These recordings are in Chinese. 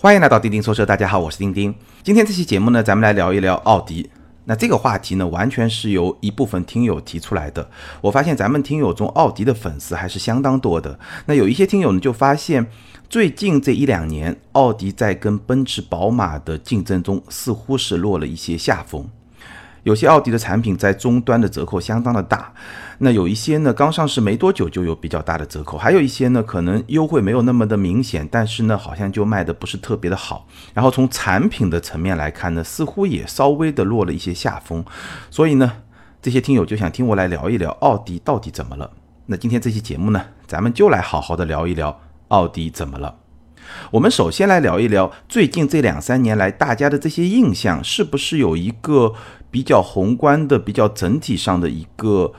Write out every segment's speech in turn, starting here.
欢迎来到钉钉说车，大家好，我是钉钉。今天这期节目呢，咱们来聊一聊奥迪。那这个话题呢，完全是由一部分听友提出来的。我发现咱们听友中奥迪的粉丝还是相当多的。那有一些听友呢，就发现最近这一两年，奥迪在跟奔驰、宝马的竞争中，似乎是落了一些下风。有些奥迪的产品在终端的折扣相当的大，那有一些呢刚上市没多久就有比较大的折扣，还有一些呢可能优惠没有那么的明显，但是呢好像就卖的不是特别的好。然后从产品的层面来看呢，似乎也稍微的落了一些下风。所以呢，这些听友就想听我来聊一聊奥迪到底怎么了。那今天这期节目呢，咱们就来好好的聊一聊奥迪怎么了。我们首先来聊一聊最近这两三年来大家的这些印象，是不是有一个比较宏观的、比较整体上的一个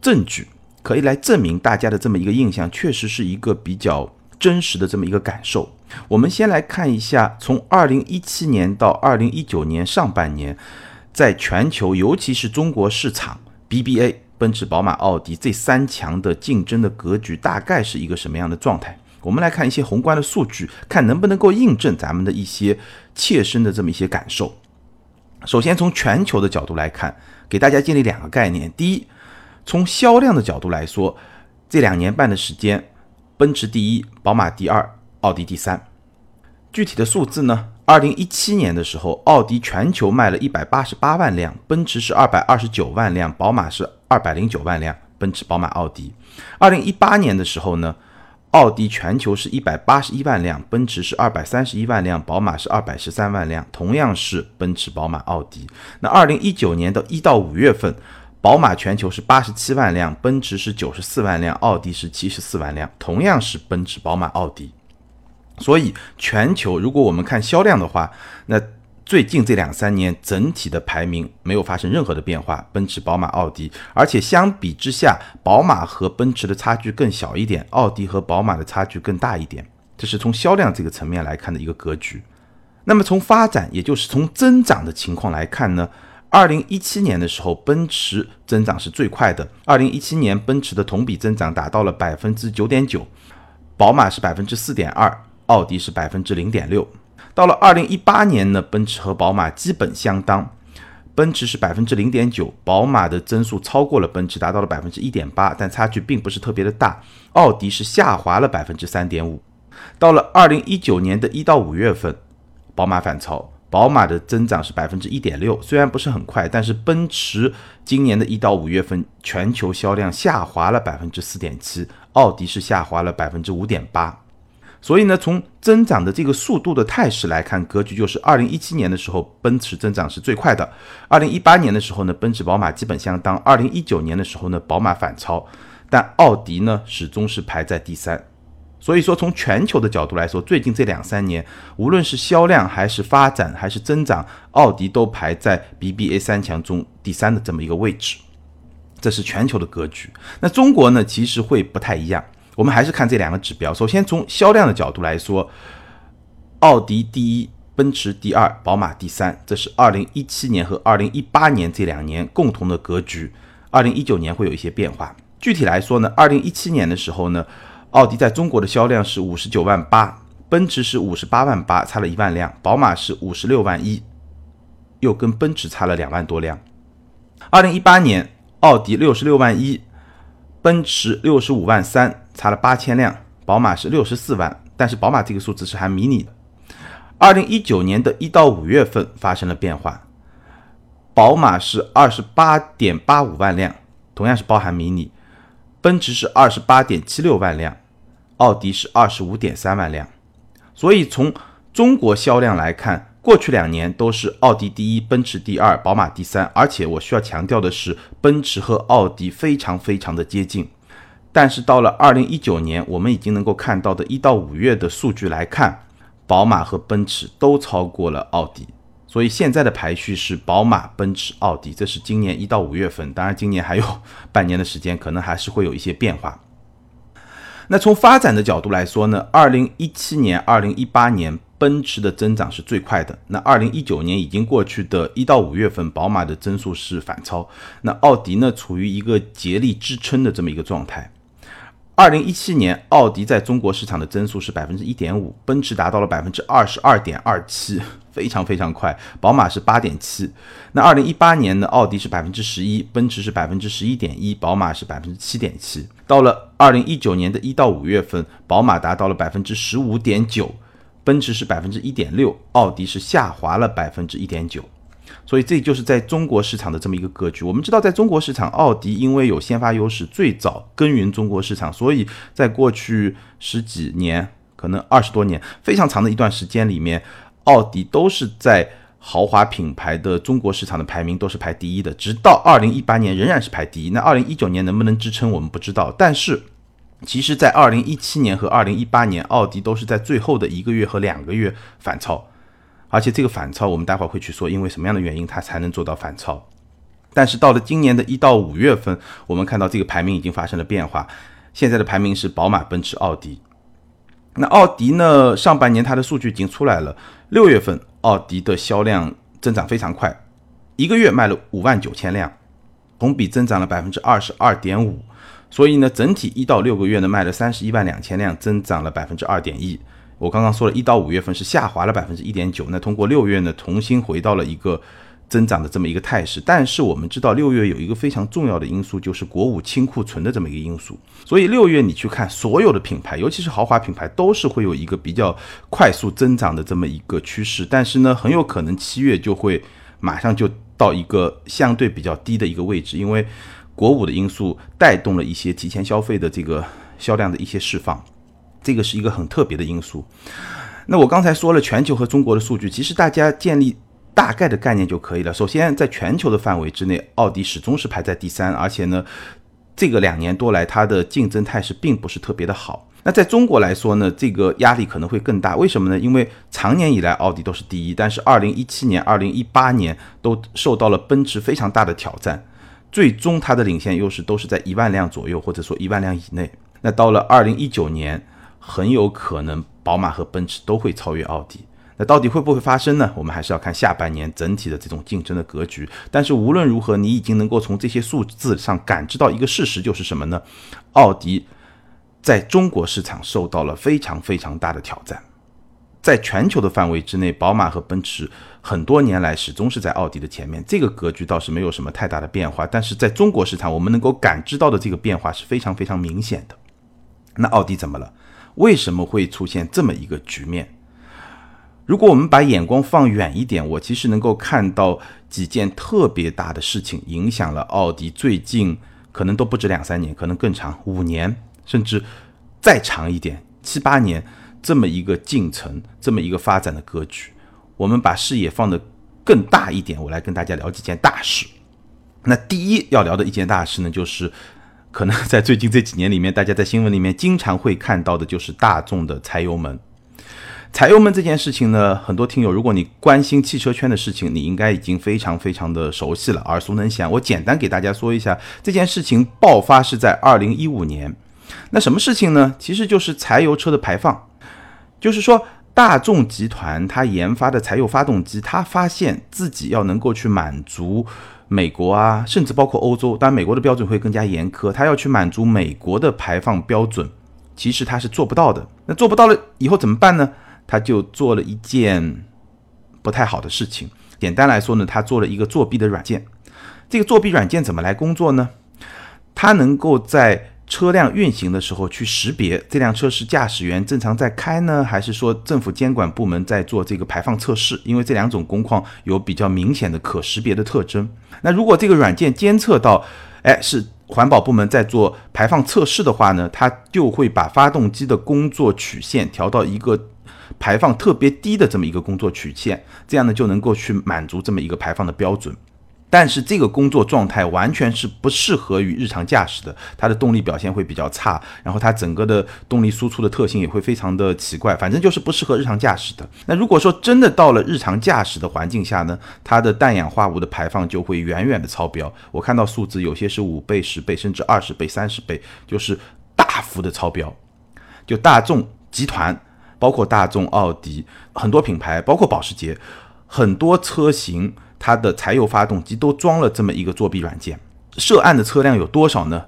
证据，可以来证明大家的这么一个印象确实是一个比较真实的这么一个感受。我们先来看一下，从二零一七年到二零一九年上半年，在全球，尤其是中国市场，BBA、奔驰、宝马、奥迪这三强的竞争的格局大概是一个什么样的状态？我们来看一些宏观的数据，看能不能够印证咱们的一些切身的这么一些感受。首先从全球的角度来看，给大家建立两个概念：第一，从销量的角度来说，这两年半的时间，奔驰第一，宝马第二，奥迪第三。具体的数字呢？二零一七年的时候，奥迪全球卖了一百八十八万辆，奔驰是二百二十九万辆，宝马是二百零九万辆。奔驰、宝马、奥迪。二零一八年的时候呢？奥迪全球是一百八十一万辆，奔驰是二百三十一万辆，宝马是二百十三万辆，同样是奔驰、宝马、奥迪。那二零一九年的一到五月份，宝马全球是八十七万辆，奔驰是九十四万辆，奥迪是七十四万辆，同样是奔驰、宝马、奥迪。所以全球如果我们看销量的话，那。最近这两三年，整体的排名没有发生任何的变化，奔驰、宝马、奥迪，而且相比之下，宝马和奔驰的差距更小一点，奥迪和宝马的差距更大一点。这是从销量这个层面来看的一个格局。那么从发展，也就是从增长的情况来看呢？二零一七年的时候，奔驰增长是最快的。二零一七年，奔驰的同比增长达到了百分之九点九，宝马是百分之四点二，奥迪是百分之零点六。到了二零一八年呢，奔驰和宝马基本相当，奔驰是百分之零点九，宝马的增速超过了奔驰，达到了百分之一点八，但差距并不是特别的大。奥迪是下滑了百分之三点五。到了二零一九年的一到五月份，宝马反超，宝马的增长是百分之一点六，虽然不是很快，但是奔驰今年的一到五月份全球销量下滑了百分之四点七，奥迪是下滑了百分之五点八。所以呢，从增长的这个速度的态势来看，格局就是二零一七年的时候，奔驰增长是最快的；二零一八年的时候呢，奔驰、宝马基本相当；二零一九年的时候呢，宝马反超，但奥迪呢始终是排在第三。所以说，从全球的角度来说，最近这两三年，无论是销量还是发展还是增长，奥迪都排在 BBA 三强中第三的这么一个位置。这是全球的格局。那中国呢，其实会不太一样。我们还是看这两个指标。首先从销量的角度来说，奥迪第一，奔驰第二，宝马第三，这是二零一七年和二零一八年这两年共同的格局。二零一九年会有一些变化。具体来说呢，二零一七年的时候呢，奥迪在中国的销量是五十九万八，奔驰是五十八万八，差了一万辆；宝马是五十六万一，又跟奔驰差了两万多辆。二零一八年，奥迪六十六万一。奔驰六十五万三，差了八千辆；宝马是六十四万，但是宝马这个数字是含迷你的。二零一九年的一到五月份发生了变化，宝马是二十八点八五万辆，同样是包含迷你；奔驰是二十八点七六万辆，奥迪是二十五点三万辆。所以从中国销量来看，过去两年都是奥迪第一，奔驰第二，宝马第三。而且我需要强调的是，奔驰和奥迪非常非常的接近。但是到了二零一九年，我们已经能够看到的一到五月的数据来看，宝马和奔驰都超过了奥迪。所以现在的排序是宝马、奔驰、奥迪，这是今年一到五月份。当然，今年还有半年的时间，可能还是会有一些变化。那从发展的角度来说呢，二零一七年、二零一八年。奔驰的增长是最快的。那二零一九年已经过去的一到五月份，宝马的增速是反超。那奥迪呢，处于一个竭力支撑的这么一个状态。二零一七年，奥迪在中国市场的增速是百分之一点五，奔驰达到了百分之二十二点二七，非常非常快。宝马是八点七。那二零一八年呢，奥迪是百分之十一，奔驰是百分之十一点一，宝马是百分之七点七。到了二零一九年的一到五月份，宝马达到了百分之十五点九，奔驰是百分之一点六，奥迪是下滑了百分之一点九。所以这就是在中国市场的这么一个格局。我们知道，在中国市场，奥迪因为有先发优势，最早耕耘中国市场，所以在过去十几年，可能二十多年，非常长的一段时间里面，奥迪都是在豪华品牌的中国市场的排名都是排第一的。直到二零一八年仍然是排第一。那二零一九年能不能支撑，我们不知道。但是，其实，在二零一七年和二零一八年，奥迪都是在最后的一个月和两个月反超。而且这个反超，我们待会儿会去说，因为什么样的原因它才能做到反超？但是到了今年的一到五月份，我们看到这个排名已经发生了变化。现在的排名是宝马、奔驰、奥迪。那奥迪呢？上半年它的数据已经出来了，六月份奥迪的销量增长非常快，一个月卖了五万九千辆，同比增长了百分之二十二点五。所以呢，整体一到六个月呢，卖了三十一万两千辆，增长了百分之二点一。我刚刚说了一到五月份是下滑了百分之一点九，那通过六月呢，重新回到了一个增长的这么一个态势。但是我们知道六月有一个非常重要的因素，就是国五清库存的这么一个因素。所以六月你去看所有的品牌，尤其是豪华品牌，都是会有一个比较快速增长的这么一个趋势。但是呢，很有可能七月就会马上就到一个相对比较低的一个位置，因为国五的因素带动了一些提前消费的这个销量的一些释放。这个是一个很特别的因素。那我刚才说了全球和中国的数据，其实大家建立大概的概念就可以了。首先，在全球的范围之内，奥迪始终是排在第三，而且呢，这个两年多来它的竞争态势并不是特别的好。那在中国来说呢，这个压力可能会更大。为什么呢？因为长年以来奥迪都是第一，但是二零一七年、二零一八年都受到了奔驰非常大的挑战，最终它的领先优势都是在一万辆左右，或者说一万辆以内。那到了二零一九年。很有可能宝马和奔驰都会超越奥迪，那到底会不会发生呢？我们还是要看下半年整体的这种竞争的格局。但是无论如何，你已经能够从这些数字上感知到一个事实，就是什么呢？奥迪在中国市场受到了非常非常大的挑战。在全球的范围之内，宝马和奔驰很多年来始终是在奥迪的前面，这个格局倒是没有什么太大的变化。但是在中国市场，我们能够感知到的这个变化是非常非常明显的。那奥迪怎么了？为什么会出现这么一个局面？如果我们把眼光放远一点，我其实能够看到几件特别大的事情，影响了奥迪最近可能都不止两三年，可能更长，五年甚至再长一点，七八年这么一个进程，这么一个发展的格局。我们把视野放得更大一点，我来跟大家聊几件大事。那第一要聊的一件大事呢，就是。可能在最近这几年里面，大家在新闻里面经常会看到的就是大众的柴油门。柴油门这件事情呢，很多听友，如果你关心汽车圈的事情，你应该已经非常非常的熟悉了，耳熟能详。我简单给大家说一下，这件事情爆发是在二零一五年。那什么事情呢？其实就是柴油车的排放，就是说大众集团它研发的柴油发动机，它发现自己要能够去满足。美国啊，甚至包括欧洲，当然美国的标准会更加严苛，它要去满足美国的排放标准，其实它是做不到的。那做不到了以后怎么办呢？他就做了一件不太好的事情。简单来说呢，他做了一个作弊的软件。这个作弊软件怎么来工作呢？它能够在车辆运行的时候去识别这辆车是驾驶员正常在开呢，还是说政府监管部门在做这个排放测试？因为这两种工况有比较明显的可识别的特征。那如果这个软件监测到，哎，是环保部门在做排放测试的话呢，它就会把发动机的工作曲线调到一个排放特别低的这么一个工作曲线，这样呢就能够去满足这么一个排放的标准。但是这个工作状态完全是不适合于日常驾驶的，它的动力表现会比较差，然后它整个的动力输出的特性也会非常的奇怪，反正就是不适合日常驾驶的。那如果说真的到了日常驾驶的环境下呢，它的氮氧化物的排放就会远远的超标。我看到数字有些是五倍、十倍，甚至二十倍、三十倍，就是大幅的超标。就大众集团，包括大众、奥迪很多品牌，包括保时捷，很多车型。它的柴油发动机都装了这么一个作弊软件，涉案的车辆有多少呢？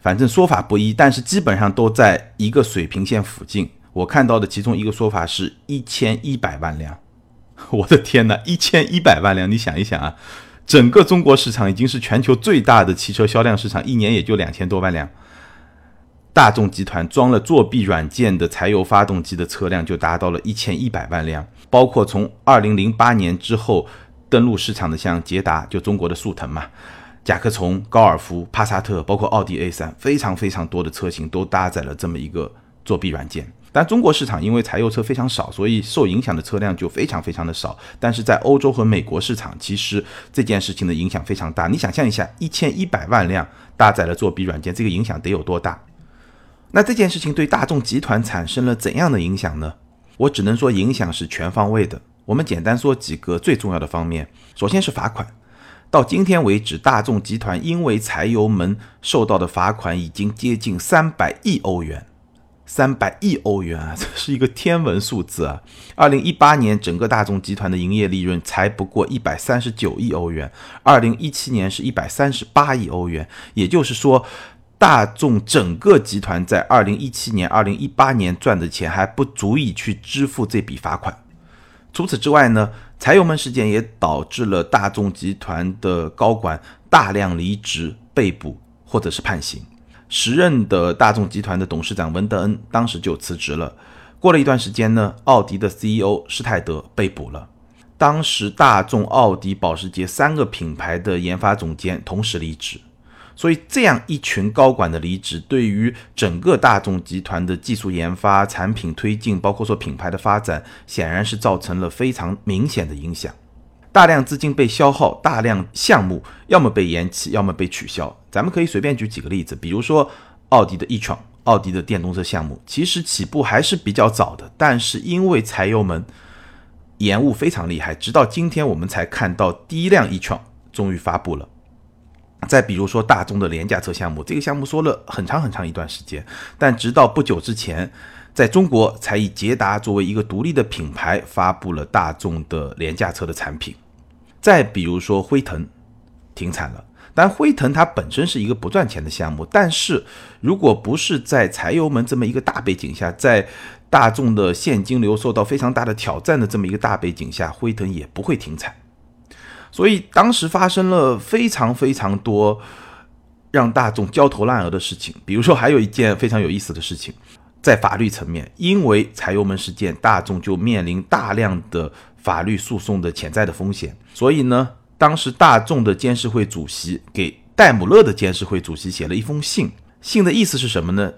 反正说法不一，但是基本上都在一个水平线附近。我看到的其中一个说法是一千一百万辆，我的天哪，一千一百万辆！你想一想啊，整个中国市场已经是全球最大的汽车销量市场，一年也就两千多万辆。大众集团装了作弊软件的柴油发动机的车辆就达到了一千一百万辆，包括从二零零八年之后登陆市场的像捷达，就中国的速腾嘛。甲壳虫、高尔夫、帕萨特，包括奥迪 A 三，非常非常多的车型都搭载了这么一个作弊软件。但中国市场因为柴油车非常少，所以受影响的车辆就非常非常的少。但是在欧洲和美国市场，其实这件事情的影响非常大。你想象一下，一千一百万辆搭载了作弊软件，这个影响得有多大？那这件事情对大众集团产生了怎样的影响呢？我只能说影响是全方位的。我们简单说几个最重要的方面。首先是罚款。到今天为止，大众集团因为柴油门受到的罚款已经接近三百亿欧元，三百亿欧元啊，这是一个天文数字啊！二零一八年整个大众集团的营业利润才不过一百三十九亿欧元，二零一七年是一百三十八亿欧元，也就是说，大众整个集团在二零一七年、二零一八年赚的钱还不足以去支付这笔罚款。除此之外呢？柴油门事件也导致了大众集团的高管大量离职、被捕或者是判刑。时任的大众集团的董事长文德恩当时就辞职了。过了一段时间呢，奥迪的 CEO 施泰德被捕了。当时大众、奥迪、保时捷三个品牌的研发总监同时离职。所以，这样一群高管的离职，对于整个大众集团的技术研发、产品推进，包括说品牌的发展，显然是造成了非常明显的影响。大量资金被消耗，大量项目要么被延期，要么被取消。咱们可以随便举几个例子，比如说奥迪的 e-tron，奥迪的电动车项目，其实起步还是比较早的，但是因为柴油门延误非常厉害，直到今天我们才看到第一辆 e-tron 终于发布了。再比如说大众的廉价车项目，这个项目说了很长很长一段时间，但直到不久之前，在中国才以捷达作为一个独立的品牌发布了大众的廉价车的产品。再比如说辉腾停产了，但辉腾它本身是一个不赚钱的项目，但是如果不是在柴油门这么一个大背景下，在大众的现金流受到非常大的挑战的这么一个大背景下，辉腾也不会停产。所以当时发生了非常非常多让大众焦头烂额的事情，比如说还有一件非常有意思的事情，在法律层面，因为柴油门事件，大众就面临大量的法律诉讼的潜在的风险。所以呢，当时大众的监事会主席给戴姆勒的监事会主席写了一封信，信的意思是什么呢？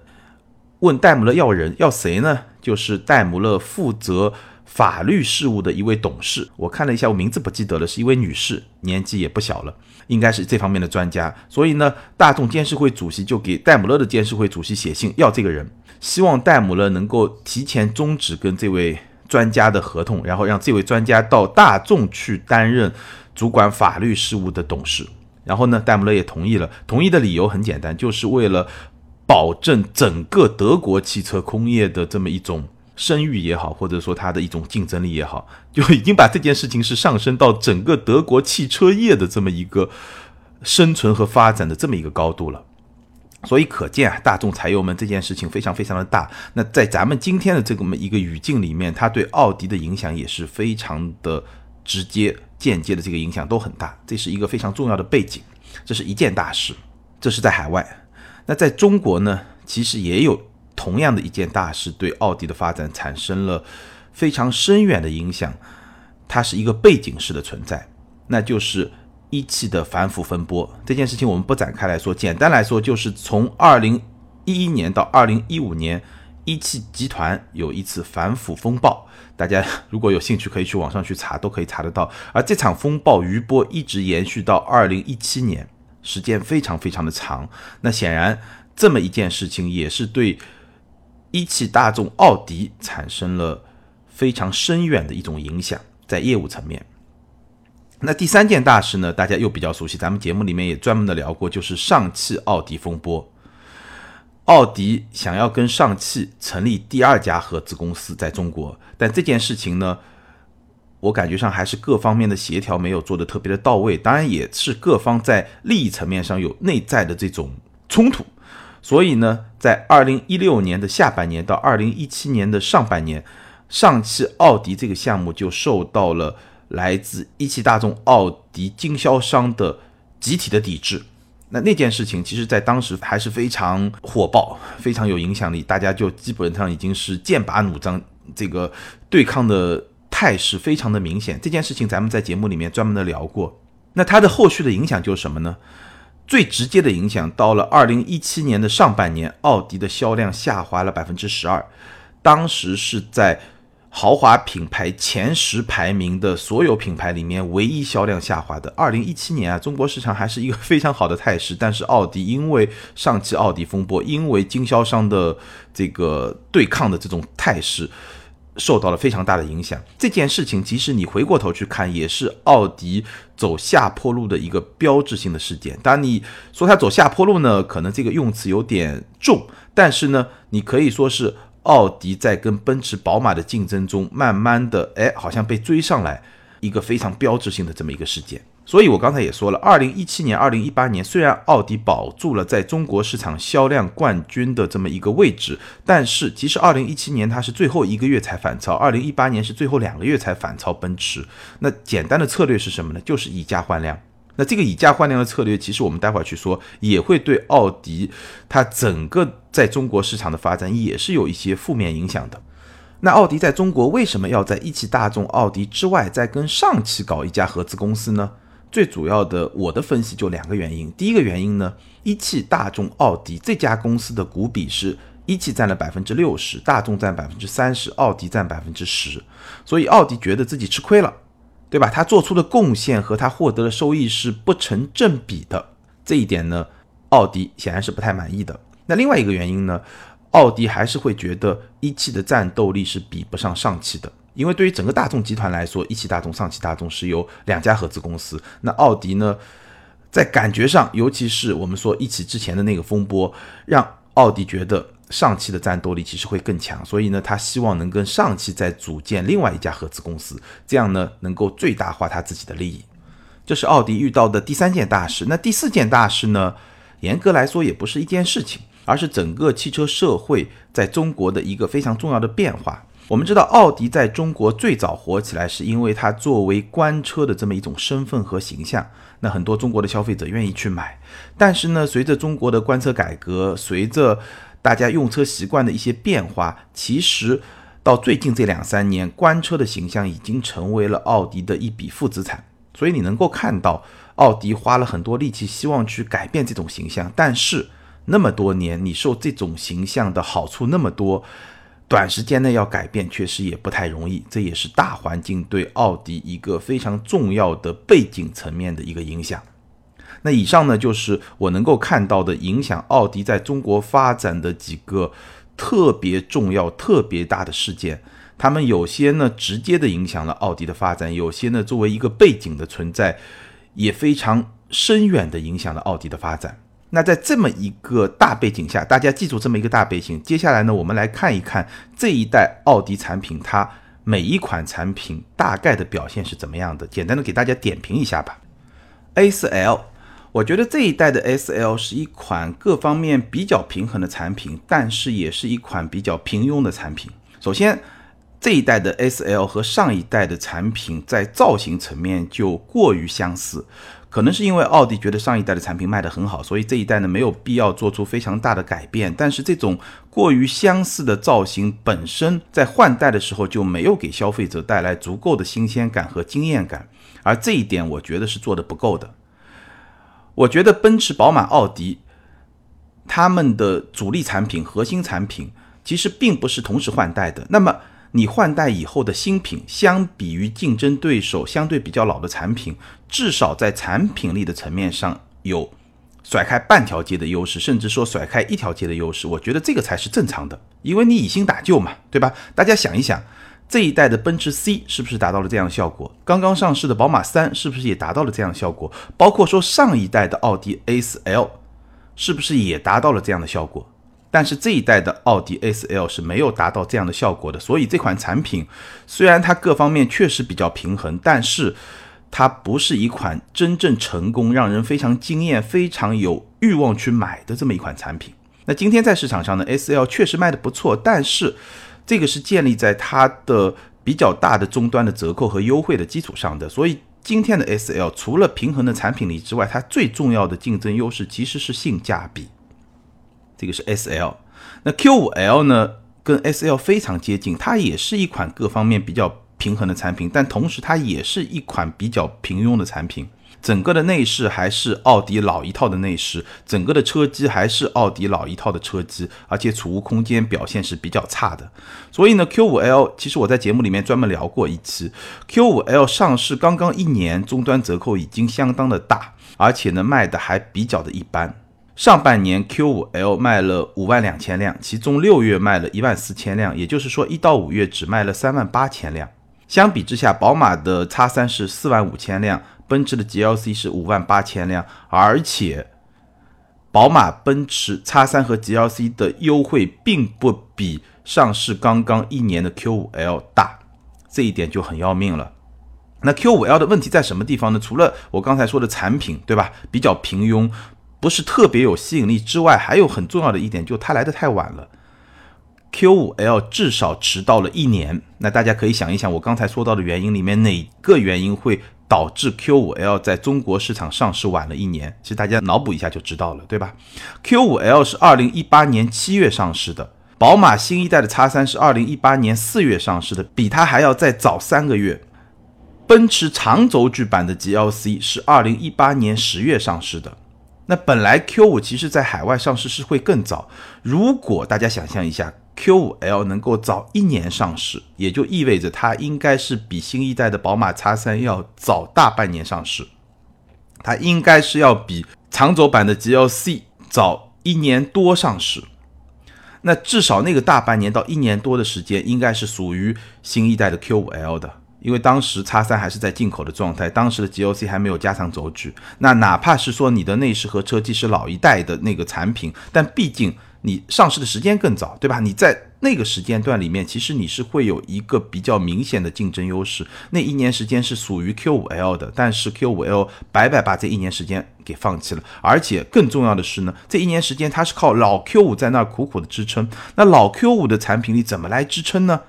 问戴姆勒要人，要谁呢？就是戴姆勒负责。法律事务的一位董事，我看了一下，我名字不记得了，是一位女士，年纪也不小了，应该是这方面的专家。所以呢，大众监事会主席就给戴姆勒的监事会主席写信要这个人，希望戴姆勒能够提前终止跟这位专家的合同，然后让这位专家到大众去担任主管法律事务的董事。然后呢，戴姆勒也同意了，同意的理由很简单，就是为了保证整个德国汽车工业的这么一种。声誉也好，或者说它的一种竞争力也好，就已经把这件事情是上升到整个德国汽车业的这么一个生存和发展的这么一个高度了。所以可见啊，大众柴油门这件事情非常非常的大。那在咱们今天的这么一个语境里面，它对奥迪的影响也是非常的直接、间接的，这个影响都很大。这是一个非常重要的背景，这是一件大事。这是在海外。那在中国呢，其实也有。同样的一件大事，对奥迪的发展产生了非常深远的影响。它是一个背景式的存在，那就是一汽的反腐风波。这件事情我们不展开来说，简单来说，就是从二零一一年到二零一五年，一汽集团有一次反腐风暴。大家如果有兴趣，可以去网上去查，都可以查得到。而这场风暴余波一直延续到二零一七年，时间非常非常的长。那显然，这么一件事情也是对。一汽大众奥迪产生了非常深远的一种影响，在业务层面。那第三件大事呢？大家又比较熟悉，咱们节目里面也专门的聊过，就是上汽奥迪风波。奥迪想要跟上汽成立第二家合资公司在中国，但这件事情呢，我感觉上还是各方面的协调没有做的特别的到位，当然也是各方在利益层面上有内在的这种冲突。所以呢，在二零一六年的下半年到二零一七年的上半年，上汽奥迪这个项目就受到了来自一汽大众奥迪经销商的集体的抵制。那那件事情，其实在当时还是非常火爆，非常有影响力，大家就基本上已经是剑拔弩张，这个对抗的态势非常的明显。这件事情咱们在节目里面专门的聊过。那它的后续的影响就是什么呢？最直接的影响，到了二零一七年的上半年，奥迪的销量下滑了百分之十二，当时是在豪华品牌前十排名的所有品牌里面唯一销量下滑的。二零一七年啊，中国市场还是一个非常好的态势，但是奥迪因为上汽奥迪风波，因为经销商的这个对抗的这种态势。受到了非常大的影响。这件事情，即使你回过头去看，也是奥迪走下坡路的一个标志性的事件。当然，你说它走下坡路呢，可能这个用词有点重，但是呢，你可以说是奥迪在跟奔驰、宝马的竞争中，慢慢的，哎，好像被追上来，一个非常标志性的这么一个事件。所以，我刚才也说了，二零一七年、二零一八年，虽然奥迪保住了在中国市场销量冠军的这么一个位置，但是其实二零一七年它是最后一个月才反超，二零一八年是最后两个月才反超奔驰。那简单的策略是什么呢？就是以价换量。那这个以价换量的策略，其实我们待会儿去说，也会对奥迪它整个在中国市场的发展也是有一些负面影响的。那奥迪在中国为什么要在一汽大众、奥迪之外再跟上汽搞一家合资公司呢？最主要的，我的分析就两个原因。第一个原因呢，一汽大众奥迪这家公司的股比是一汽占了百分之六十，大众占百分之三十，奥迪占百分之十，所以奥迪觉得自己吃亏了，对吧？他做出的贡献和他获得的收益是不成正比的，这一点呢，奥迪显然是不太满意的。那另外一个原因呢，奥迪还是会觉得一汽的战斗力是比不上上汽的。因为对于整个大众集团来说，一汽大众、上汽大众是由两家合资公司。那奥迪呢，在感觉上，尤其是我们说一汽之前的那个风波，让奥迪觉得上汽的战斗力其实会更强。所以呢，他希望能跟上汽再组建另外一家合资公司，这样呢，能够最大化他自己的利益。这是奥迪遇到的第三件大事。那第四件大事呢，严格来说也不是一件事情，而是整个汽车社会在中国的一个非常重要的变化。我们知道，奥迪在中国最早火起来，是因为它作为官车的这么一种身份和形象，那很多中国的消费者愿意去买。但是呢，随着中国的官车改革，随着大家用车习惯的一些变化，其实到最近这两三年，官车的形象已经成为了奥迪的一笔负资产。所以你能够看到，奥迪花了很多力气，希望去改变这种形象。但是那么多年，你受这种形象的好处那么多。短时间内要改变，确实也不太容易。这也是大环境对奥迪一个非常重要的背景层面的一个影响。那以上呢，就是我能够看到的影响奥迪在中国发展的几个特别重要、特别大的事件。他们有些呢直接的影响了奥迪的发展，有些呢作为一个背景的存在，也非常深远的影响了奥迪的发展。那在这么一个大背景下，大家记住这么一个大背景。接下来呢，我们来看一看这一代奥迪产品，它每一款产品大概的表现是怎么样的。简单的给大家点评一下吧。A4L，我觉得这一代的 S.L 是一款各方面比较平衡的产品，但是也是一款比较平庸的产品。首先，这一代的 S.L 和上一代的产品在造型层面就过于相似。可能是因为奥迪觉得上一代的产品卖得很好，所以这一代呢没有必要做出非常大的改变。但是这种过于相似的造型本身在换代的时候就没有给消费者带来足够的新鲜感和惊艳感，而这一点我觉得是做的不够的。我觉得奔驰、宝马、奥迪他们的主力产品、核心产品其实并不是同时换代的。那么你换代以后的新品，相比于竞争对手相对比较老的产品，至少在产品力的层面上有甩开半条街的优势，甚至说甩开一条街的优势。我觉得这个才是正常的，因为你以新打旧嘛，对吧？大家想一想，这一代的奔驰 C 是不是达到了这样的效果？刚刚上市的宝马三是不是也达到了这样的效果？包括说上一代的奥迪 A4L 是不是也达到了这样的效果？但是这一代的奥迪 A4L 是没有达到这样的效果的，所以这款产品虽然它各方面确实比较平衡，但是它不是一款真正成功、让人非常惊艳、非常有欲望去买的这么一款产品。那今天在市场上呢，S L 确实卖的不错，但是这个是建立在它的比较大的终端的折扣和优惠的基础上的，所以今天的 S L 除了平衡的产品力之外，它最重要的竞争优势其实是性价比。这个是 S L，那 Q 五 L 呢，跟 S L 非常接近，它也是一款各方面比较平衡的产品，但同时它也是一款比较平庸的产品。整个的内饰还是奥迪老一套的内饰，整个的车机还是奥迪老一套的车机，而且储物空间表现是比较差的。所以呢，Q5L 其实我在节目里面专门聊过一期，Q5L 上市刚刚一年，终端折扣已经相当的大，而且呢卖的还比较的一般。上半年 Q5L 卖了五万两千辆，其中六月卖了一万四千辆，也就是说一到五月只卖了三万八千辆。相比之下，宝马的 X3 是四万五千辆。奔驰的 GLC 是五万八千辆，而且宝马、奔驰 X3 和 GLC 的优惠并不比上市刚刚一年的 Q5L 大，这一点就很要命了。那 Q5L 的问题在什么地方呢？除了我刚才说的产品，对吧？比较平庸，不是特别有吸引力之外，还有很重要的一点，就它来的太晚了。Q5L 至少迟到了一年，那大家可以想一想，我刚才说到的原因里面哪个原因会？导致 Q5L 在中国市场上市晚了一年，其实大家脑补一下就知道了，对吧？Q5L 是二零一八年七月上市的，宝马新一代的 X3 是二零一八年四月上市的，比它还要再早三个月。奔驰长轴距版的 GLC 是二零一八年十月上市的，那本来 Q5 其实在海外上市是会更早，如果大家想象一下。Q5L 能够早一年上市，也就意味着它应该是比新一代的宝马 X3 要早大半年上市，它应该是要比长轴版的 GLC 早一年多上市。那至少那个大半年到一年多的时间，应该是属于新一代的 Q5L 的，因为当时 X3 还是在进口的状态，当时的 GLC 还没有加长轴距。那哪怕是说你的内饰和车机是老一代的那个产品，但毕竟。你上市的时间更早，对吧？你在那个时间段里面，其实你是会有一个比较明显的竞争优势。那一年时间是属于 Q5L 的，但是 Q5L 白白把这一年时间给放弃了。而且更重要的是呢，这一年时间它是靠老 Q5 在那儿苦苦的支撑。那老 Q5 的产品力怎么来支撑呢？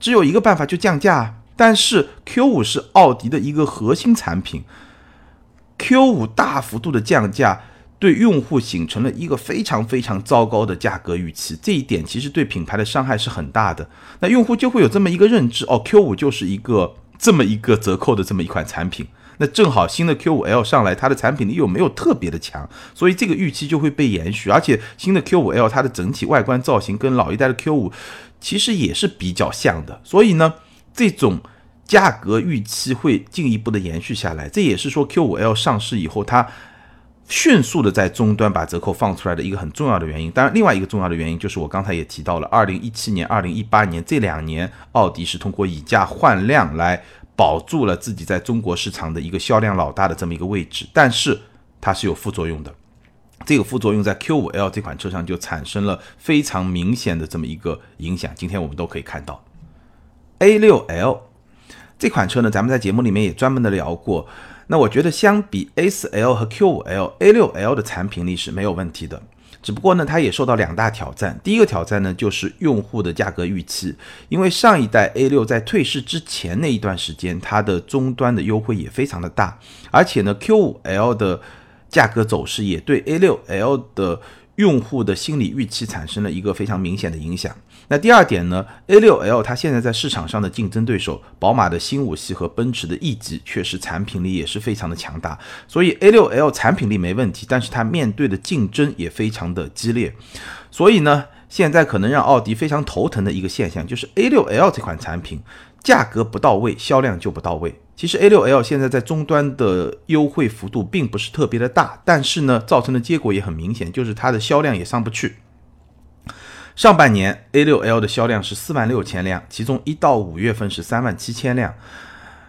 只有一个办法，就降价。但是 Q5 是奥迪的一个核心产品，Q5 大幅度的降价。对用户形成了一个非常非常糟糕的价格预期，这一点其实对品牌的伤害是很大的。那用户就会有这么一个认知：哦，Q5 就是一个这么一个折扣的这么一款产品。那正好新的 Q5L 上来，它的产品力又没有特别的强，所以这个预期就会被延续。而且新的 Q5L 它的整体外观造型跟老一代的 Q5 其实也是比较像的，所以呢，这种价格预期会进一步的延续下来。这也是说 Q5L 上市以后它。迅速的在终端把折扣放出来的一个很重要的原因，当然，另外一个重要的原因就是我刚才也提到了，二零一七年、二零一八年这两年，奥迪是通过以价换量来保住了自己在中国市场的一个销量老大的这么一个位置，但是它是有副作用的，这个副作用在 Q5L 这款车上就产生了非常明显的这么一个影响。今天我们都可以看到，A6L 这款车呢，咱们在节目里面也专门的聊过。那我觉得相比 A4L 和 Q5L，A6L 的产品力是没有问题的，只不过呢，它也受到两大挑战。第一个挑战呢，就是用户的价格预期，因为上一代 A6 在退市之前那一段时间，它的终端的优惠也非常的大，而且呢，Q5L 的价格走势也对 A6L 的用户的心理预期产生了一个非常明显的影响。那第二点呢？A6L 它现在在市场上的竞争对手，宝马的新五系和奔驰的 E 级，确实产品力也是非常的强大。所以 A6L 产品力没问题，但是它面对的竞争也非常的激烈。所以呢，现在可能让奥迪非常头疼的一个现象，就是 A6L 这款产品价格不到位，销量就不到位。其实 A6L 现在在终端的优惠幅度并不是特别的大，但是呢，造成的结果也很明显，就是它的销量也上不去。上半年 A6L 的销量是四万六千辆，其中一到五月份是三万七千辆。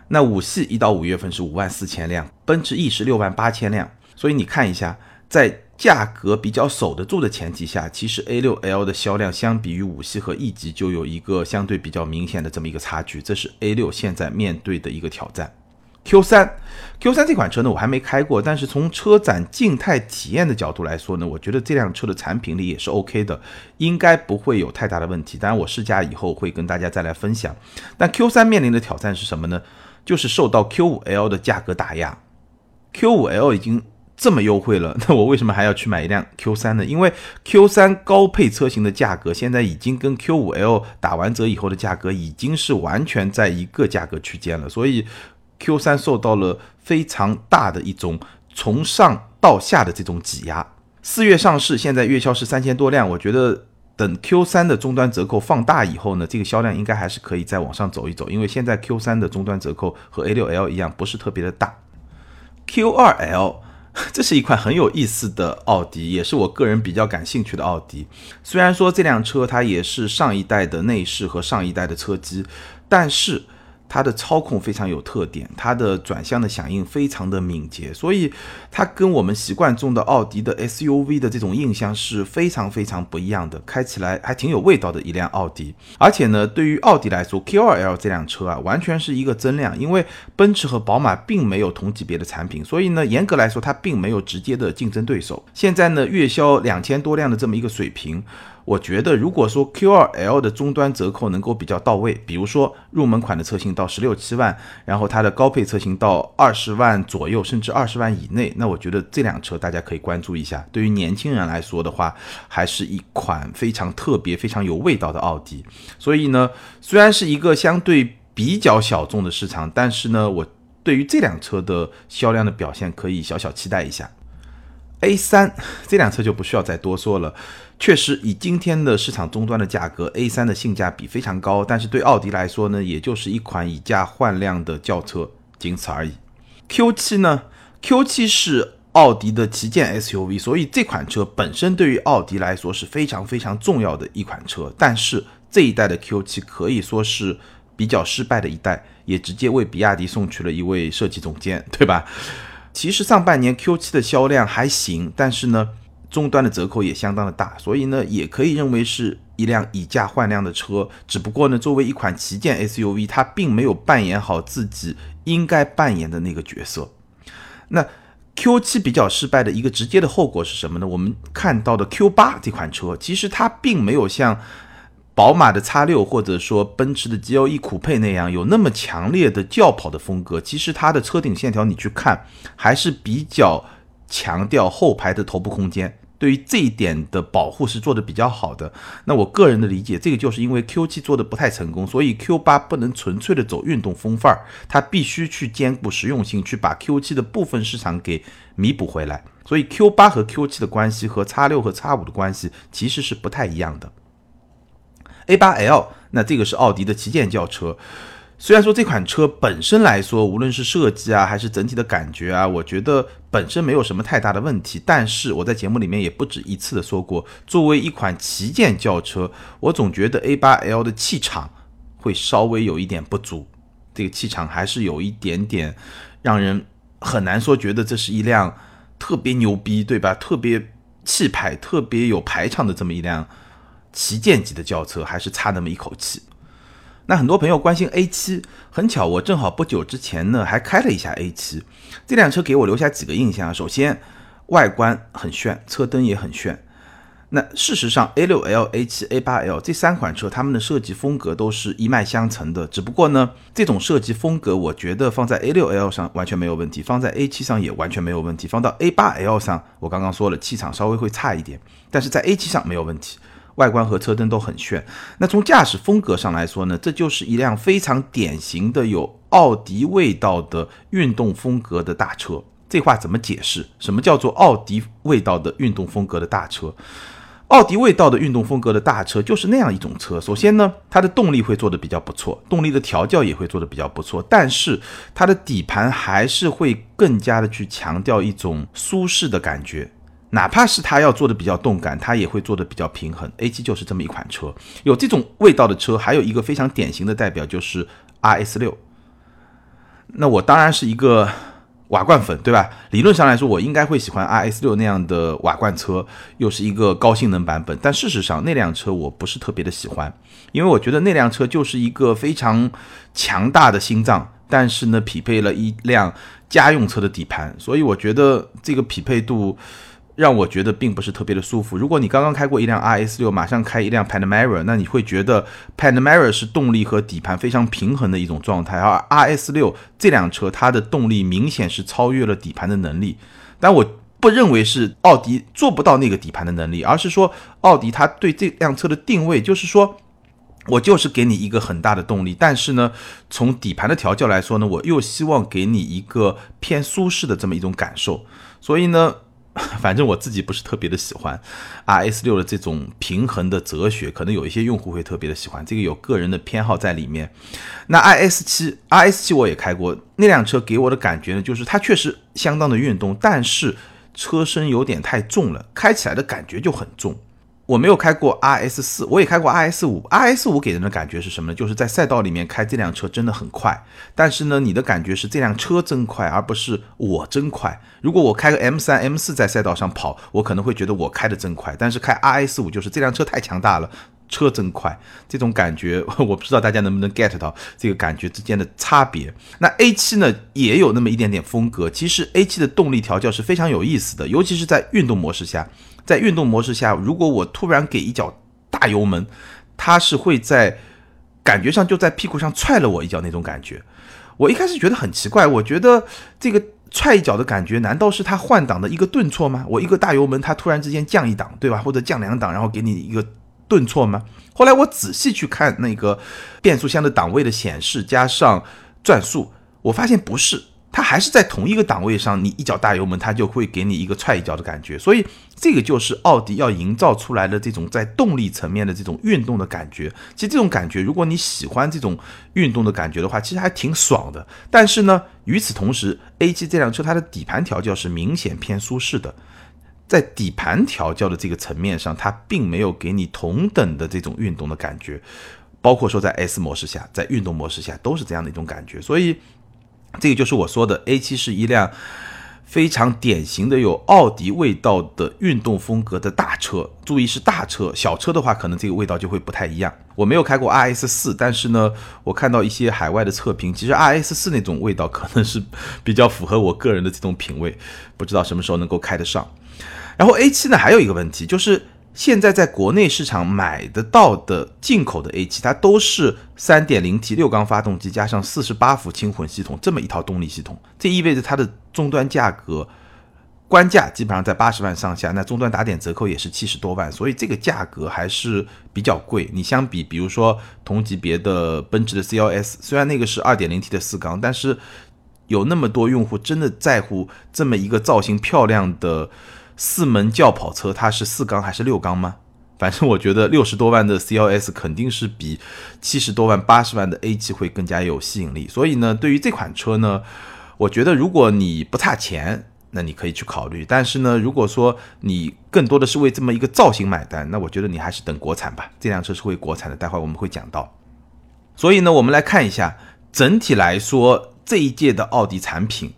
那五系一到五月份是五万四千辆，奔驰 E 是六万八千辆。所以你看一下，在价格比较守得住的前提下，其实 A6L 的销量相比于五系和 E 级就有一个相对比较明显的这么一个差距，这是 A6 现在面对的一个挑战。Q 三，Q 三这款车呢，我还没开过，但是从车展静态体验的角度来说呢，我觉得这辆车的产品力也是 OK 的，应该不会有太大的问题。当然，我试驾以后会跟大家再来分享。但 Q 三面临的挑战是什么呢？就是受到 Q 五 L 的价格打压。Q 五 L 已经这么优惠了，那我为什么还要去买一辆 Q 三呢？因为 Q 三高配车型的价格现在已经跟 Q 五 L 打完折以后的价格已经是完全在一个价格区间了，所以。Q 三受到了非常大的一种从上到下的这种挤压。四月上市，现在月销是三千多辆。我觉得等 Q 三的终端折扣放大以后呢，这个销量应该还是可以再往上走一走。因为现在 Q 三的终端折扣和 A 六 L 一样，不是特别的大。Q 二 L 这是一款很有意思的奥迪，也是我个人比较感兴趣的奥迪。虽然说这辆车它也是上一代的内饰和上一代的车机，但是。它的操控非常有特点，它的转向的响应非常的敏捷，所以它跟我们习惯中的奥迪的 SUV 的这种印象是非常非常不一样的，开起来还挺有味道的一辆奥迪。而且呢，对于奥迪来说，Q2L 这辆车啊，完全是一个增量，因为奔驰和宝马并没有同级别的产品，所以呢，严格来说它并没有直接的竞争对手。现在呢，月销两千多辆的这么一个水平。我觉得，如果说 Q2L 的终端折扣能够比较到位，比如说入门款的车型到十六七万，然后它的高配车型到二十万左右，甚至二十万以内，那我觉得这辆车大家可以关注一下。对于年轻人来说的话，还是一款非常特别、非常有味道的奥迪。所以呢，虽然是一个相对比较小众的市场，但是呢，我对于这辆车的销量的表现可以小小期待一下。A 三这辆车就不需要再多说了。确实，以今天的市场终端的价格，A3 的性价比非常高。但是对奥迪来说呢，也就是一款以价换量的轿车，仅此而已。Q7 呢？Q7 是奥迪的旗舰 SUV，所以这款车本身对于奥迪来说是非常非常重要的一款车。但是这一代的 Q7 可以说是比较失败的一代，也直接为比亚迪送去了一位设计总监，对吧？其实上半年 Q7 的销量还行，但是呢。终端的折扣也相当的大，所以呢，也可以认为是一辆以价换量的车。只不过呢，作为一款旗舰 SUV，它并没有扮演好自己应该扮演的那个角色。那 Q7 比较失败的一个直接的后果是什么呢？我们看到的 Q8 这款车，其实它并没有像宝马的 X6 或者说奔驰的 GLE 酷配那样有那么强烈的轿跑的风格。其实它的车顶线条你去看，还是比较。强调后排的头部空间，对于这一点的保护是做的比较好的。那我个人的理解，这个就是因为 Q7 做的不太成功，所以 Q8 不能纯粹的走运动风范儿，它必须去兼顾实用性，去把 Q7 的部分市场给弥补回来。所以 Q8 和 Q7 的关系和 X6 和 X5 的关系其实是不太一样的。A8L，那这个是奥迪的旗舰轿车。虽然说这款车本身来说，无论是设计啊，还是整体的感觉啊，我觉得本身没有什么太大的问题。但是我在节目里面也不止一次的说过，作为一款旗舰轿车，我总觉得 A8L 的气场会稍微有一点不足。这个气场还是有一点点让人很难说觉得这是一辆特别牛逼，对吧？特别气派、特别有排场的这么一辆旗舰级的轿车，还是差那么一口气。那很多朋友关心 A7，很巧，我正好不久之前呢还开了一下 A7，这辆车给我留下几个印象啊。首先，外观很炫，车灯也很炫。那事实上，A6L、A7、A8L 这三款车，它们的设计风格都是一脉相承的。只不过呢，这种设计风格，我觉得放在 A6L 上完全没有问题，放在 A7 上也完全没有问题，放到 A8L 上，我刚刚说了，气场稍微会差一点，但是在 A7 上没有问题。外观和车灯都很炫，那从驾驶风格上来说呢，这就是一辆非常典型的有奥迪味道的运动风格的大车。这话怎么解释？什么叫做奥迪味道的运动风格的大车？奥迪味道的运动风格的大车就是那样一种车。首先呢，它的动力会做的比较不错，动力的调教也会做的比较不错，但是它的底盘还是会更加的去强调一种舒适的感觉。哪怕是它要做的比较动感，它也会做的比较平衡。A7 就是这么一款车，有这种味道的车，还有一个非常典型的代表就是 RS 六。那我当然是一个瓦罐粉，对吧？理论上来说，我应该会喜欢 RS 六那样的瓦罐车，又是一个高性能版本。但事实上，那辆车我不是特别的喜欢，因为我觉得那辆车就是一个非常强大的心脏。但是呢，匹配了一辆家用车的底盘，所以我觉得这个匹配度让我觉得并不是特别的舒服。如果你刚刚开过一辆 RS 六，马上开一辆 Panamera，那你会觉得 Panamera 是动力和底盘非常平衡的一种状态，而 RS 六这辆车它的动力明显是超越了底盘的能力，但我。不认为是奥迪做不到那个底盘的能力，而是说奥迪它对这辆车的定位就是说，我就是给你一个很大的动力，但是呢，从底盘的调教来说呢，我又希望给你一个偏舒适的这么一种感受。所以呢，反正我自己不是特别的喜欢 R S 六的这种平衡的哲学，可能有一些用户会特别的喜欢，这个有个人的偏好在里面。那 I S 七 R S 七我也开过，那辆车给我的感觉呢，就是它确实相当的运动，但是。车身有点太重了，开起来的感觉就很重。我没有开过 RS 四，我也开过 RS 五。RS 五给人的感觉是什么呢？就是在赛道里面开这辆车真的很快，但是呢，你的感觉是这辆车真快，而不是我真快。如果我开个 M 三、M 四在赛道上跑，我可能会觉得我开的真快，但是开 RS 五就是这辆车太强大了。车真快，这种感觉我不知道大家能不能 get 到这个感觉之间的差别。那 A7 呢，也有那么一点点风格。其实 A7 的动力调教是非常有意思的，尤其是在运动模式下。在运动模式下，如果我突然给一脚大油门，它是会在感觉上就在屁股上踹了我一脚那种感觉。我一开始觉得很奇怪，我觉得这个踹一脚的感觉，难道是它换挡的一个顿挫吗？我一个大油门，它突然之间降一档，对吧？或者降两档，然后给你一个。顿挫吗？后来我仔细去看那个变速箱的档位的显示，加上转速，我发现不是，它还是在同一个档位上。你一脚大油门，它就会给你一个踹一脚的感觉。所以这个就是奥迪要营造出来的这种在动力层面的这种运动的感觉。其实这种感觉，如果你喜欢这种运动的感觉的话，其实还挺爽的。但是呢，与此同时，A7 这辆车它的底盘调教是明显偏舒适的。在底盘调教的这个层面上，它并没有给你同等的这种运动的感觉，包括说在 S 模式下，在运动模式下都是这样的一种感觉。所以，这个就是我说的 A7 是一辆非常典型的有奥迪味道的运动风格的大车。注意是大车，小车的话可能这个味道就会不太一样。我没有开过 RS 四，但是呢，我看到一些海外的测评，其实 RS 四那种味道可能是比较符合我个人的这种品味，不知道什么时候能够开得上。然后 A 七呢，还有一个问题，就是现在在国内市场买得到的进口的 A7，它都是 3.0T 六缸发动机加上48伏轻混系统这么一套动力系统，这意味着它的终端价格官价基本上在八十万上下，那终端打点折扣也是七十多万，所以这个价格还是比较贵。你相比，比如说同级别的奔驰的 CLS，虽然那个是 2.0T 的四缸，但是有那么多用户真的在乎这么一个造型漂亮的。四门轿跑车，它是四缸还是六缸吗？反正我觉得六十多万的 CLS 肯定是比七十多万、八十万的 A7 会更加有吸引力。所以呢，对于这款车呢，我觉得如果你不差钱，那你可以去考虑。但是呢，如果说你更多的是为这么一个造型买单，那我觉得你还是等国产吧。这辆车是会国产的，待会我们会讲到。所以呢，我们来看一下整体来说这一届的奥迪产品。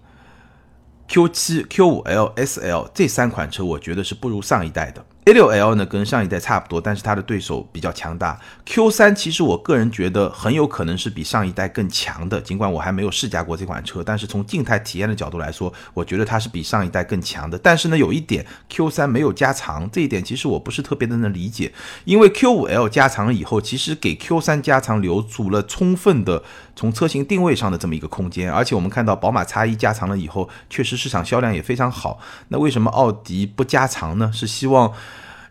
Q 七、Q 五 L、S L 这三款车，我觉得是不如上一代的。A 六 L 呢，跟上一代差不多，但是它的对手比较强大。Q 三其实我个人觉得很有可能是比上一代更强的，尽管我还没有试驾过这款车，但是从静态体验的角度来说，我觉得它是比上一代更强的。但是呢，有一点 Q 三没有加长，这一点其实我不是特别的能理解，因为 Q 五 L 加长了以后，其实给 Q 三加长留足了充分的从车型定位上的这么一个空间，而且我们看到宝马 X 一加长了以后，确实市场销量也非常好。那为什么奥迪不加长呢？是希望。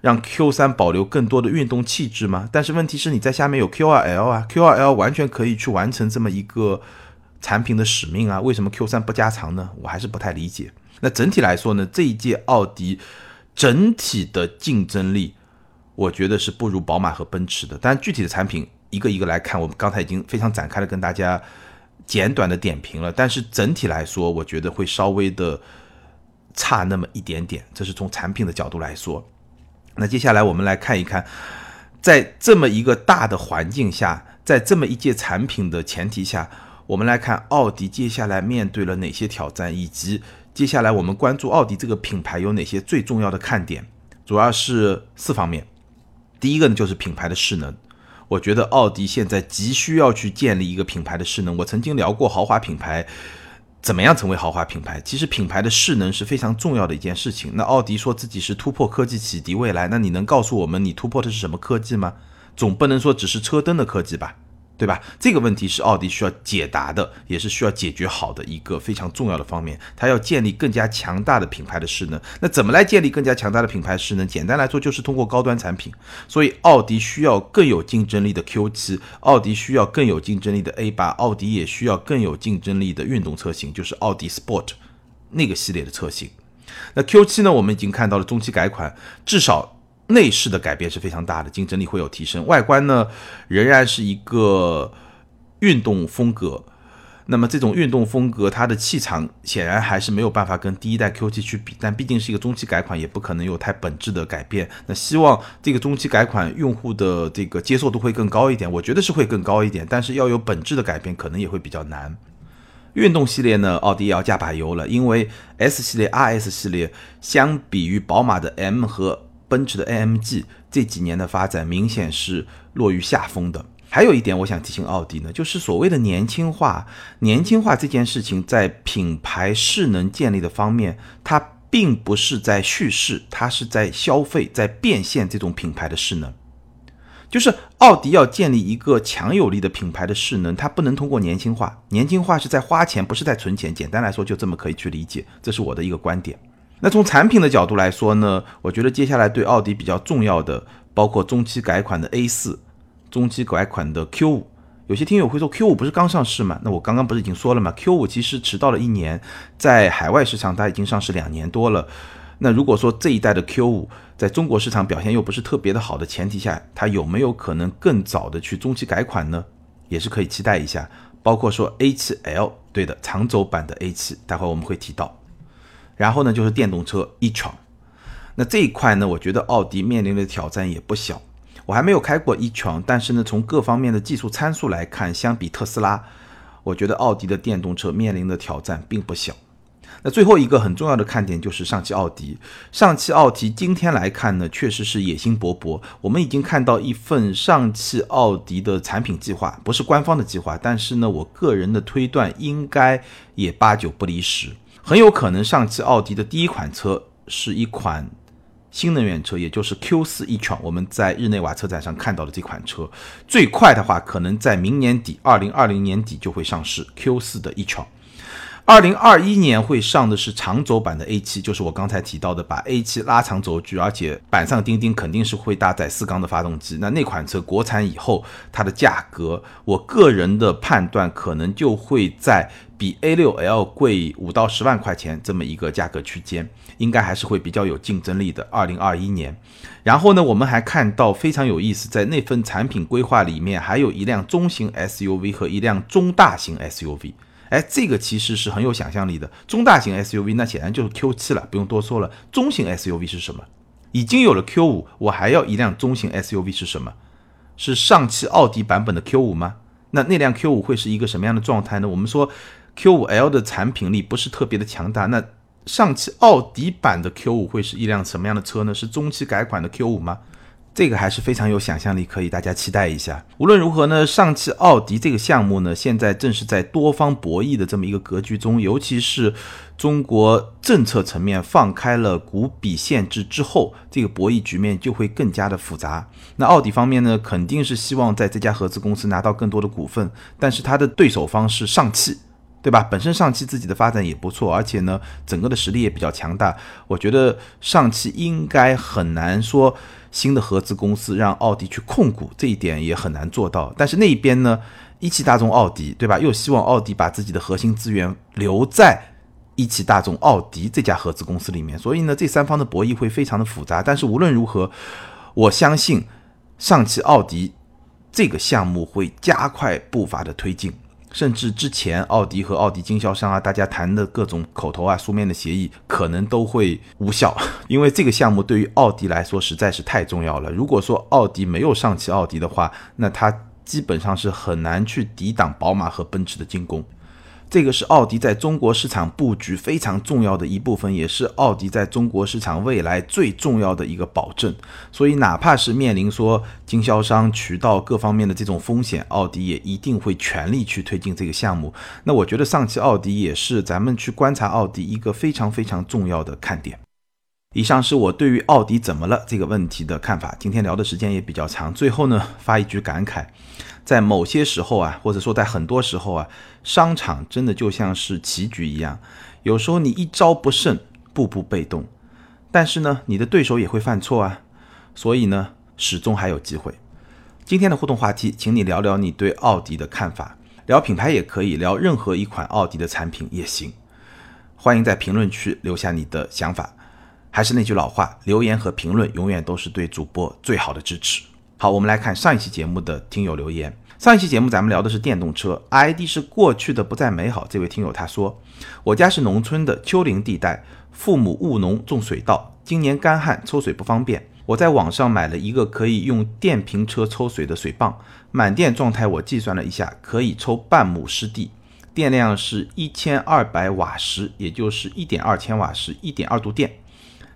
让 Q 三保留更多的运动气质吗？但是问题是你在下面有 Q 二 L 啊，Q 二 L 完全可以去完成这么一个产品的使命啊，为什么 Q 三不加长呢？我还是不太理解。那整体来说呢，这一届奥迪整体的竞争力，我觉得是不如宝马和奔驰的。但具体的产品一个一个来看，我们刚才已经非常展开的跟大家简短的点评了。但是整体来说，我觉得会稍微的差那么一点点，这是从产品的角度来说。那接下来我们来看一看，在这么一个大的环境下，在这么一届产品的前提下，我们来看奥迪接下来面对了哪些挑战，以及接下来我们关注奥迪这个品牌有哪些最重要的看点，主要是四方面。第一个呢就是品牌的势能，我觉得奥迪现在急需要去建立一个品牌的势能。我曾经聊过豪华品牌怎么样成为豪华品牌，其实品牌的势能是非常重要的一件事情。那奥迪说自己是突破科技启迪未来，那你能告诉我们你突破的是什么科技吗？总不能说只是车灯的科技吧？对吧？这个问题是奥迪需要解答的，也是需要解决好的一个非常重要的方面。它要建立更加强大的品牌的势能。那怎么来建立更加强大的品牌势能？简单来说，就是通过高端产品。所以，奥迪需要更有竞争力的 Q7，奥迪需要更有竞争力的 A8，奥迪也需要更有竞争力的运动车型，就是奥迪 Sport 那个系列的车型。那 Q7 呢？我们已经看到了中期改款，至少。内饰的改变是非常大的，竞争力会有提升。外观呢，仍然是一个运动风格。那么这种运动风格，它的气场显然还是没有办法跟第一代 Q7 去比。但毕竟是一个中期改款，也不可能有太本质的改变。那希望这个中期改款用户的这个接受度会更高一点，我觉得是会更高一点。但是要有本质的改变，可能也会比较难。运动系列呢，奥迪也要加把油了，因为 S 系列、RS 系列相比于宝马的 M 和奔驰的 AMG 这几年的发展明显是落于下风的。还有一点，我想提醒奥迪呢，就是所谓的年轻化，年轻化这件事情在品牌势能建立的方面，它并不是在叙事，它是在消费，在变现这种品牌的势能。就是奥迪要建立一个强有力的品牌的势能，它不能通过年轻化，年轻化是在花钱，不是在存钱。简单来说，就这么可以去理解，这是我的一个观点。那从产品的角度来说呢，我觉得接下来对奥迪比较重要的，包括中期改款的 A 四，中期改款的 Q 五。有些听友会说 Q 五不是刚上市吗？那我刚刚不是已经说了吗？Q 五其实迟到了一年，在海外市场它已经上市两年多了。那如果说这一代的 Q 五在中国市场表现又不是特别的好的前提下，它有没有可能更早的去中期改款呢？也是可以期待一下。包括说 A 七 L，对的，长轴版的 A 七，待会我们会提到。然后呢，就是电动车 e-tron，那这一块呢，我觉得奥迪面临的挑战也不小。我还没有开过 e-tron，但是呢，从各方面的技术参数来看，相比特斯拉，我觉得奥迪的电动车面临的挑战并不小。那最后一个很重要的看点就是上汽奥迪。上汽奥迪今天来看呢，确实是野心勃勃。我们已经看到一份上汽奥迪的产品计划，不是官方的计划，但是呢，我个人的推断应该也八九不离十。很有可能上汽奥迪的第一款车是一款新能源车，也就是 Q4 e-tron。我们在日内瓦车展上看到的这款车，最快的话可能在明年底，二零二零年底就会上市 Q4 的 e-tron。二零二一年会上的是长轴版的 A7，就是我刚才提到的，把 A7 拉长轴距，而且板上钉钉肯定是会搭载四缸的发动机。那那款车国产以后，它的价格，我个人的判断可能就会在比 A6L 贵五到十万块钱这么一个价格区间，应该还是会比较有竞争力的。二零二一年，然后呢，我们还看到非常有意思，在那份产品规划里面，还有一辆中型 SUV 和一辆中大型 SUV。哎，这个其实是很有想象力的。中大型 SUV 那显然就是 Q7 了，不用多说了。中型 SUV 是什么？已经有了 Q5，我还要一辆中型 SUV 是什么？是上汽奥迪版本的 Q5 吗？那那辆 Q5 会是一个什么样的状态呢？我们说 Q5L 的产品力不是特别的强大，那上汽奥迪版的 Q5 会是一辆什么样的车呢？是中期改款的 Q5 吗？这个还是非常有想象力，可以大家期待一下。无论如何呢，上汽奥迪这个项目呢，现在正是在多方博弈的这么一个格局中，尤其是中国政策层面放开了股比限制之后，这个博弈局面就会更加的复杂。那奥迪方面呢，肯定是希望在这家合资公司拿到更多的股份，但是它的对手方是上汽。对吧？本身上汽自己的发展也不错，而且呢，整个的实力也比较强大。我觉得上汽应该很难说新的合资公司让奥迪去控股，这一点也很难做到。但是那一边呢，一汽大众奥迪，对吧？又希望奥迪把自己的核心资源留在一汽大众奥迪这家合资公司里面，所以呢，这三方的博弈会非常的复杂。但是无论如何，我相信上汽奥迪这个项目会加快步伐的推进。甚至之前奥迪和奥迪经销商啊，大家谈的各种口头啊、书面的协议，可能都会无效，因为这个项目对于奥迪来说实在是太重要了。如果说奥迪没有上汽奥迪的话，那它基本上是很难去抵挡宝马和奔驰的进攻。这个是奥迪在中国市场布局非常重要的一部分，也是奥迪在中国市场未来最重要的一个保证。所以，哪怕是面临说经销商、渠道各方面的这种风险，奥迪也一定会全力去推进这个项目。那我觉得上汽奥迪也是咱们去观察奥迪一个非常非常重要的看点。以上是我对于奥迪怎么了这个问题的看法。今天聊的时间也比较长，最后呢发一句感慨。在某些时候啊，或者说在很多时候啊，商场真的就像是棋局一样，有时候你一招不慎，步步被动，但是呢，你的对手也会犯错啊，所以呢，始终还有机会。今天的互动话题，请你聊聊你对奥迪的看法，聊品牌也可以，聊任何一款奥迪的产品也行，欢迎在评论区留下你的想法。还是那句老话，留言和评论永远都是对主播最好的支持。好，我们来看上一期节目的听友留言。上一期节目咱们聊的是电动车，ID 是过去的不再美好。这位听友他说，我家是农村的丘陵地带，父母务农种水稻，今年干旱抽水不方便，我在网上买了一个可以用电瓶车抽水的水泵，满电状态我计算了一下，可以抽半亩湿地，电量是一千二百瓦时，也就是一点二千瓦时，一点二度电。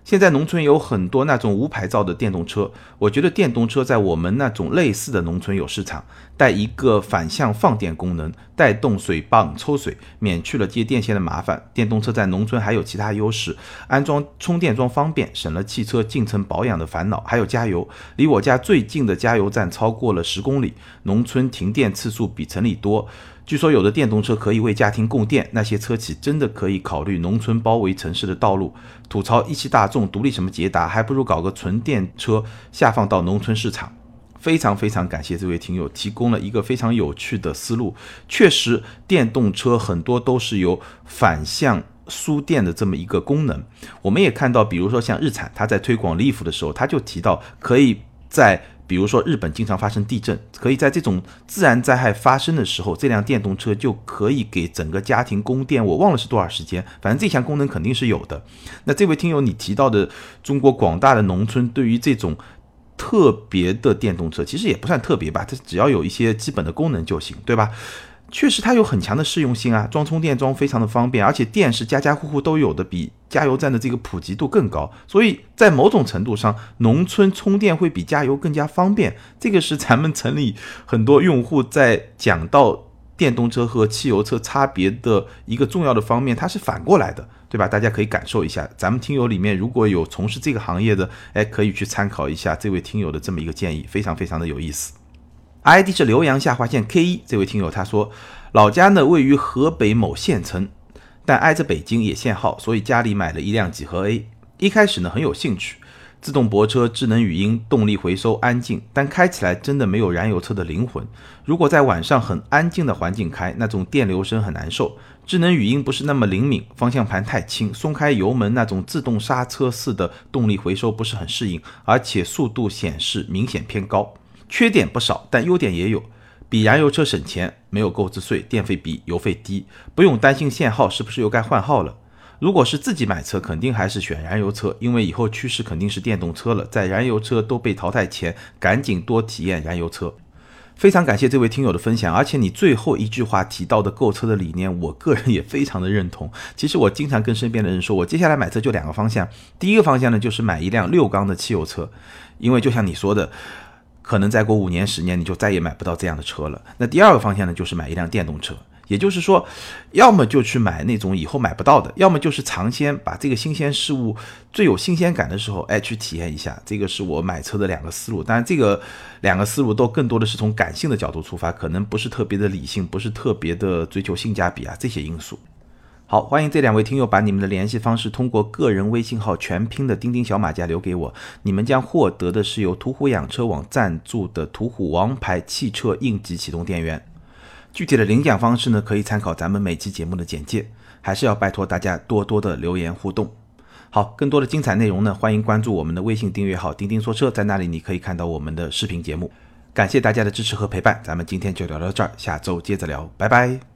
现在农村有很多那种无牌照的电动车，我觉得电动车在我们那种类似的农村有市场，带一个反向放电功能，带动水泵抽水，免去了接电线的麻烦。电动车在农村还有其他优势，安装充电桩方便，省了汽车进城保养的烦恼，还有加油，离我家最近的加油站超过了十公里，农村停电次数比城里多。据说有的电动车可以为家庭供电，那些车企真的可以考虑农村包围城市的道路。吐槽一汽大众独立什么捷达，还不如搞个纯电车下放到农村市场。非常非常感谢这位听友提供了一个非常有趣的思路。确实，电动车很多都是有反向输电的这么一个功能。我们也看到，比如说像日产，它在推广 Leaf 的时候，它就提到可以在。比如说，日本经常发生地震，可以在这种自然灾害发生的时候，这辆电动车就可以给整个家庭供电。我忘了是多少时间，反正这项功能肯定是有的。那这位听友，你提到的中国广大的农村，对于这种特别的电动车，其实也不算特别吧，它只要有一些基本的功能就行，对吧？确实，它有很强的适用性啊，装充电桩非常的方便，而且电是家家户户都有的，比加油站的这个普及度更高。所以在某种程度上，农村充电会比加油更加方便。这个是咱们城里很多用户在讲到电动车和汽油车差别的一个重要的方面，它是反过来的，对吧？大家可以感受一下。咱们听友里面如果有从事这个行业的，哎，可以去参考一下这位听友的这么一个建议，非常非常的有意思。ID 是浏阳下划线 K 一，这位听友他说，老家呢位于河北某县城，但挨着北京也限号，所以家里买了一辆几何 A。一开始呢很有兴趣，自动泊车、智能语音、动力回收、安静，但开起来真的没有燃油车的灵魂。如果在晚上很安静的环境开，那种电流声很难受。智能语音不是那么灵敏，方向盘太轻，松开油门那种自动刹车似的动力回收不是很适应，而且速度显示明显偏高。缺点不少，但优点也有。比燃油车省钱，没有购置税，电费比油费低，不用担心限号是不是又该换号了。如果是自己买车，肯定还是选燃油车，因为以后趋势肯定是电动车了。在燃油车都被淘汰前，赶紧多体验燃油车。非常感谢这位听友的分享，而且你最后一句话提到的购车的理念，我个人也非常的认同。其实我经常跟身边的人说，我接下来买车就两个方向，第一个方向呢就是买一辆六缸的汽油车，因为就像你说的。可能再过五年、十年，你就再也买不到这样的车了。那第二个方向呢，就是买一辆电动车。也就是说，要么就去买那种以后买不到的，要么就是尝鲜，把这个新鲜事物最有新鲜感的时候，哎，去体验一下。这个是我买车的两个思路。当然，这个两个思路都更多的是从感性的角度出发，可能不是特别的理性，不是特别的追求性价比啊这些因素。好，欢迎这两位听友把你们的联系方式通过个人微信号全拼的钉钉小马甲留给我，你们将获得的是由途虎养车网赞助的途虎王牌汽车应急启动电源。具体的领奖方式呢，可以参考咱们每期节目的简介。还是要拜托大家多多的留言互动。好，更多的精彩内容呢，欢迎关注我们的微信订阅号钉钉说车，在那里你可以看到我们的视频节目。感谢大家的支持和陪伴，咱们今天就聊到这儿，下周接着聊，拜拜。